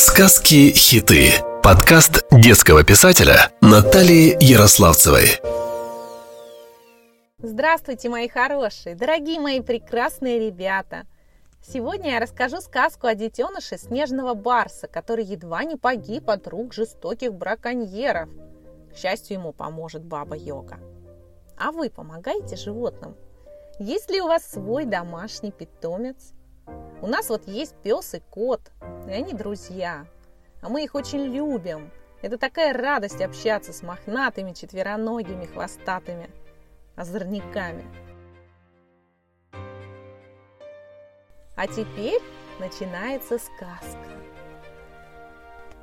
Сказки-хиты. Подкаст детского писателя Натальи Ярославцевой. Здравствуйте, мои хорошие, дорогие мои прекрасные ребята! Сегодня я расскажу сказку о детеныше снежного барса, который едва не погиб от рук жестоких браконьеров. К счастью, ему поможет баба Йога. А вы помогаете животным? Есть ли у вас свой домашний питомец? У нас вот есть пес и кот, и они друзья. А мы их очень любим. Это такая радость общаться с мохнатыми, четвероногими, хвостатыми озорниками. А теперь начинается сказка.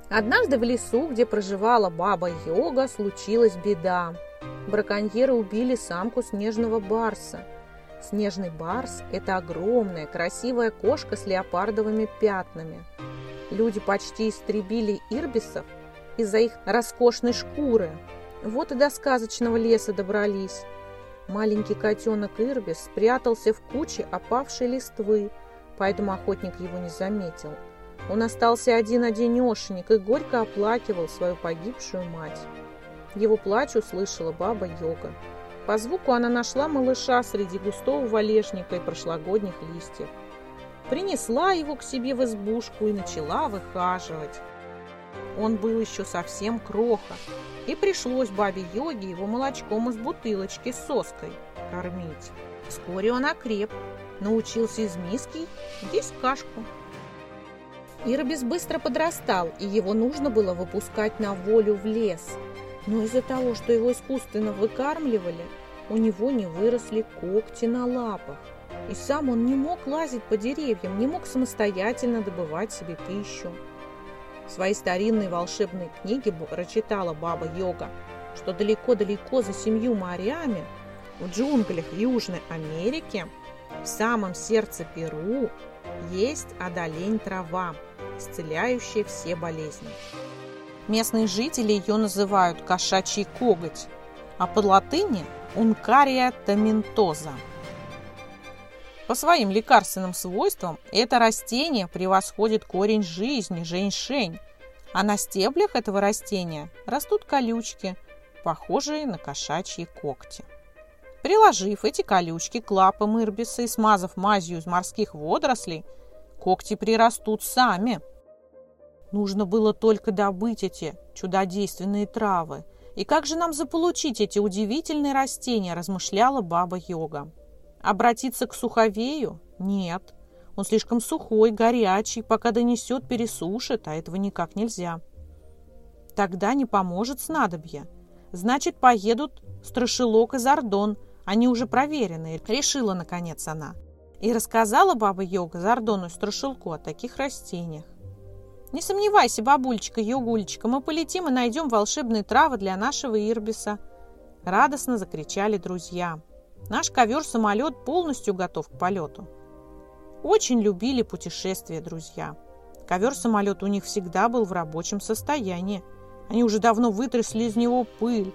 Однажды в лесу, где проживала баба Йога, случилась беда. Браконьеры убили самку снежного барса – Снежный барс – это огромная, красивая кошка с леопардовыми пятнами. Люди почти истребили ирбисов из-за их роскошной шкуры. Вот и до сказочного леса добрались. Маленький котенок Ирбис спрятался в куче опавшей листвы, поэтому охотник его не заметил. Он остался один-одинешенек и горько оплакивал свою погибшую мать. Его плач услышала баба Йога. По звуку она нашла малыша среди густого валежника и прошлогодних листьев. Принесла его к себе в избушку и начала выхаживать. Он был еще совсем кроха, и пришлось бабе Йоге его молочком из бутылочки с соской кормить. Вскоре он окреп, научился из миски есть кашку. Ирбис быстро подрастал, и его нужно было выпускать на волю в лес – но из-за того, что его искусственно выкармливали, у него не выросли когти на лапах. И сам он не мог лазить по деревьям, не мог самостоятельно добывать себе пищу. В своей старинной волшебной книге прочитала баба Йога, что далеко-далеко за семью морями, в джунглях Южной Америки, в самом сердце Перу, есть одолень трава, исцеляющая все болезни. Местные жители ее называют кошачий коготь, а по латыни – ункария томентоза. По своим лекарственным свойствам это растение превосходит корень жизни – женьшень, а на стеблях этого растения растут колючки, похожие на кошачьи когти. Приложив эти колючки к лапам ирбиса и смазав мазью из морских водорослей, когти прирастут сами – Нужно было только добыть эти чудодейственные травы. И как же нам заполучить эти удивительные растения, размышляла баба Йога. Обратиться к суховею? Нет. Он слишком сухой, горячий, пока донесет, пересушит, а этого никак нельзя. Тогда не поможет снадобье. Значит, поедут Страшилок и Зардон. Они уже проверены, решила, наконец, она. И рассказала баба Йога Зардону и Страшилку о таких растениях. Не сомневайся, бабулечка, Югулечка, мы полетим и найдем волшебные травы для нашего Ирбиса. Радостно закричали друзья. Наш ковер-самолет полностью готов к полету. Очень любили путешествия друзья. Ковер-самолет у них всегда был в рабочем состоянии. Они уже давно вытрясли из него пыль,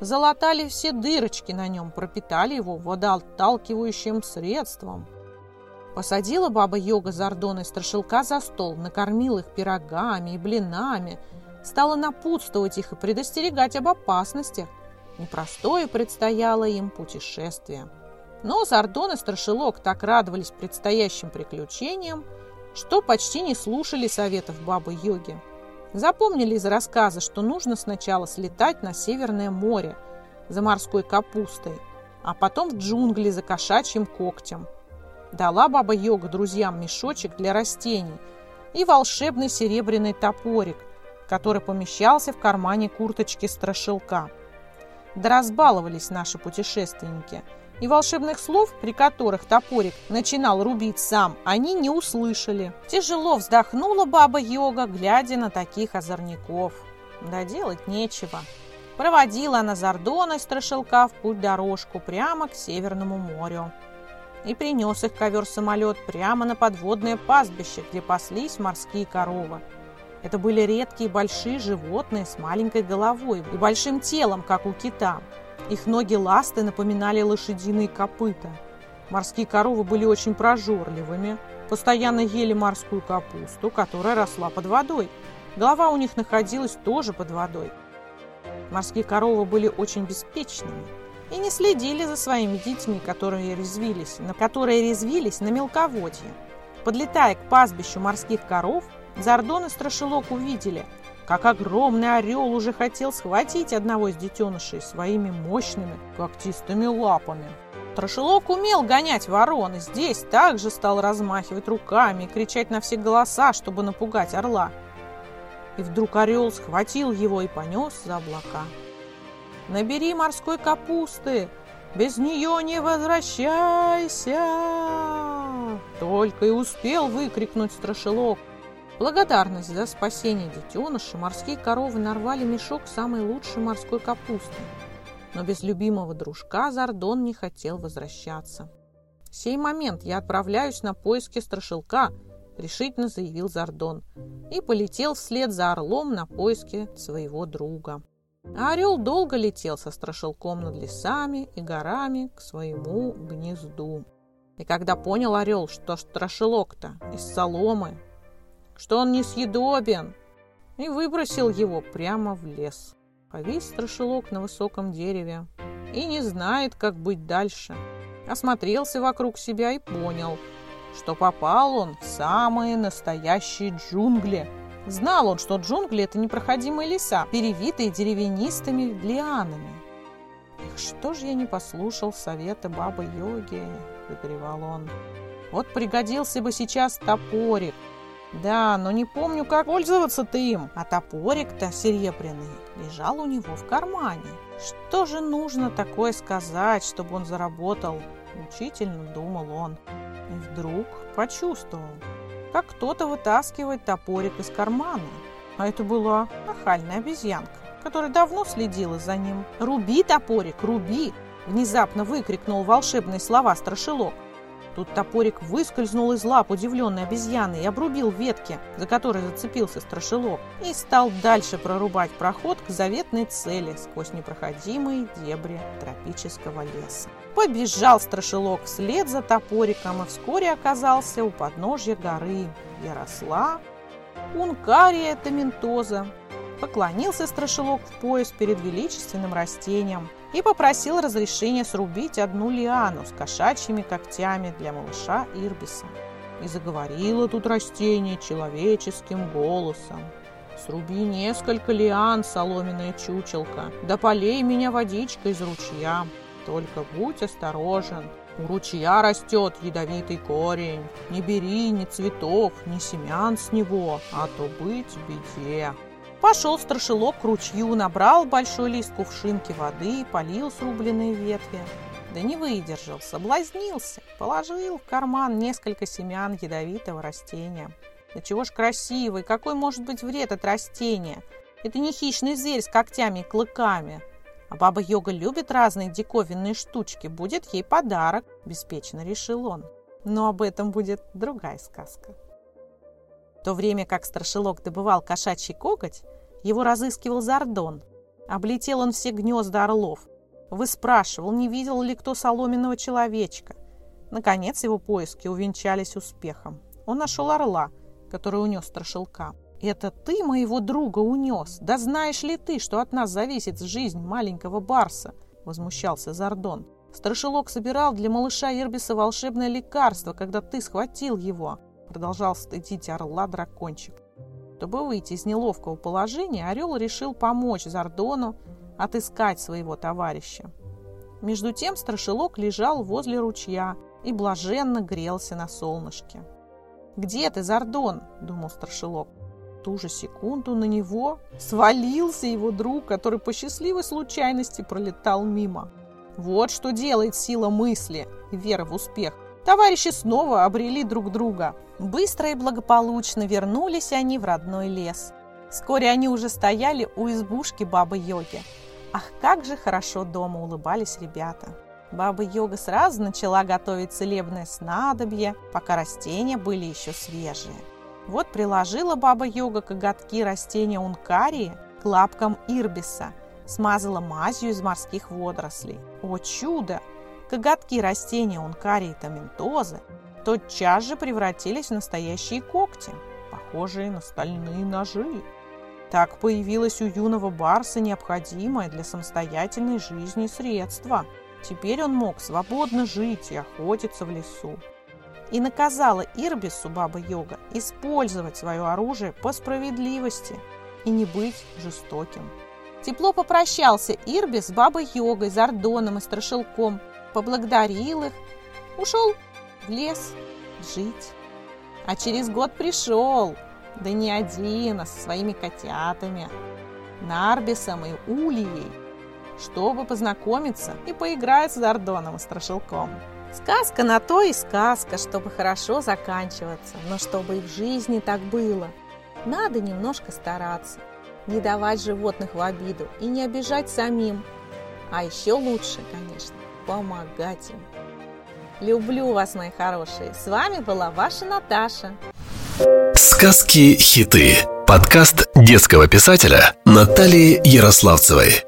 залатали все дырочки на нем, пропитали его водоотталкивающим средством – Посадила баба Йога Зардона и Страшилка за стол, накормила их пирогами и блинами, стала напутствовать их и предостерегать об опасностях. Непростое предстояло им путешествие. Но Зардон и Страшилок так радовались предстоящим приключениям, что почти не слушали советов бабы Йоги. Запомнили из рассказа, что нужно сначала слетать на Северное море за морской капустой, а потом в джунгли за кошачьим когтем – Дала баба Йога друзьям мешочек для растений и волшебный серебряный топорик, который помещался в кармане курточки страшилка. Да разбаловались наши путешественники, и волшебных слов, при которых топорик начинал рубить сам, они не услышали. Тяжело вздохнула баба Йога, глядя на таких озорников. Да делать нечего. Проводила она Зардона и Страшилка в путь-дорожку прямо к Северному морю и принес их ковер-самолет прямо на подводное пастбище, где паслись морские коровы. Это были редкие большие животные с маленькой головой и большим телом, как у кита. Их ноги ласты напоминали лошадиные копыта. Морские коровы были очень прожорливыми. постоянно ели морскую капусту, которая росла под водой. Голова у них находилась тоже под водой. Морские коровы были очень беспечными и не следили за своими детьми, которые резвились, на которые резвились на мелководье. Подлетая к пастбищу морских коров, Зардон и Страшилок увидели, как огромный орел уже хотел схватить одного из детенышей своими мощными когтистыми лапами. Страшилок умел гонять ворон и здесь также стал размахивать руками и кричать на все голоса, чтобы напугать орла. И вдруг орел схватил его и понес за облака. «Набери морской капусты! Без нее не возвращайся!» Только и успел выкрикнуть страшилок. Благодарность за спасение детеныша морские коровы нарвали мешок самой лучшей морской капусты – но без любимого дружка Зардон не хотел возвращаться. «В сей момент я отправляюсь на поиски страшилка», — решительно заявил Зардон, и полетел вслед за орлом на поиски своего друга. А орел долго летел со страшилком над лесами и горами к своему гнезду. И когда понял орел, что страшилок-то из соломы, что он несъедобен, и выбросил его прямо в лес. Повис страшилок на высоком дереве и не знает, как быть дальше. Осмотрелся вокруг себя и понял, что попал он в самые настоящие джунгли. Знал он, что джунгли – это непроходимые леса, перевитые деревянистыми лианами. «Эх, что же я не послушал совета бабы-йоги?» – выгоревал он. «Вот пригодился бы сейчас топорик, да, но не помню, как пользоваться-то им. А топорик-то серебряный лежал у него в кармане. Что же нужно такое сказать, чтобы он заработал? Мучительно думал он. И вдруг почувствовал, как кто-то вытаскивает топорик из кармана. А это была нахальная обезьянка, которая давно следила за ним. «Руби топорик, руби!» Внезапно выкрикнул волшебные слова страшилок. Тут топорик выскользнул из лап удивленной обезьяны и обрубил ветки, за которые зацепился страшилок, и стал дальше прорубать проход к заветной цели сквозь непроходимые дебри тропического леса. Побежал страшилок вслед за топориком и вскоре оказался у подножья горы, где росла ункария томентоза. Поклонился страшилок в пояс перед величественным растением – и попросил разрешения срубить одну лиану с кошачьими когтями для малыша Ирбиса. И заговорило тут растение человеческим голосом. «Сруби несколько лиан, соломенная чучелка, да полей меня водичкой из ручья. Только будь осторожен, у ручья растет ядовитый корень. Не бери ни цветов, ни семян с него, а то быть беде». Пошел страшилок к ручью, набрал большой лист кувшинки воды, полил срубленные ветви. Да не выдержал, соблазнился, положил в карман несколько семян ядовитого растения. Да чего ж красивый, какой может быть вред от растения? Это не хищный зверь с когтями и клыками. А баба Йога любит разные диковинные штучки, будет ей подарок, беспечно решил он. Но об этом будет другая сказка. В то время как страшилок добывал кошачий коготь, его разыскивал Зардон. Облетел он все гнезда орлов. Выспрашивал, не видел ли кто соломенного человечка. Наконец его поиски увенчались успехом. Он нашел орла, который унес страшилка. «Это ты моего друга унес? Да знаешь ли ты, что от нас зависит жизнь маленького барса?» – возмущался Зардон. «Страшилок собирал для малыша Ирбиса волшебное лекарство, когда ты схватил его продолжал стыдить орла дракончик. Чтобы выйти из неловкого положения, орел решил помочь Зардону отыскать своего товарища. Между тем страшилок лежал возле ручья и блаженно грелся на солнышке. «Где ты, Зардон?» – думал страшилок. В ту же секунду на него свалился его друг, который по счастливой случайности пролетал мимо. Вот что делает сила мысли и вера в успех. Товарищи снова обрели друг друга. Быстро и благополучно вернулись они в родной лес. Вскоре они уже стояли у избушки Бабы-Йоги. Ах, как же хорошо дома улыбались ребята. Баба-Йога сразу начала готовить целебное снадобье, пока растения были еще свежие. Вот приложила Баба-Йога коготки растения ункарии к лапкам ирбиса, смазала мазью из морских водорослей. О чудо! коготки растения ункарии томентозы тотчас же превратились в настоящие когти, похожие на стальные ножи. Так появилось у юного барса необходимое для самостоятельной жизни средство. Теперь он мог свободно жить и охотиться в лесу. И наказала Ирбису Баба-Йога использовать свое оружие по справедливости и не быть жестоким. Тепло попрощался Ирбис с Бабой-Йогой, Зардоном и Страшилком, поблагодарил их, ушел в лес жить. А через год пришел, да не один, а со своими котятами, Нарбисом и Ульей, чтобы познакомиться и поиграть с Дардоном и Страшилком. Сказка на то и сказка, чтобы хорошо заканчиваться, но чтобы и в жизни так было. Надо немножко стараться, не давать животных в обиду и не обижать самим. А еще лучше, конечно, помогать им. Люблю вас, мои хорошие. С вами была ваша Наташа. Сказки-хиты. Подкаст детского писателя Натальи Ярославцевой.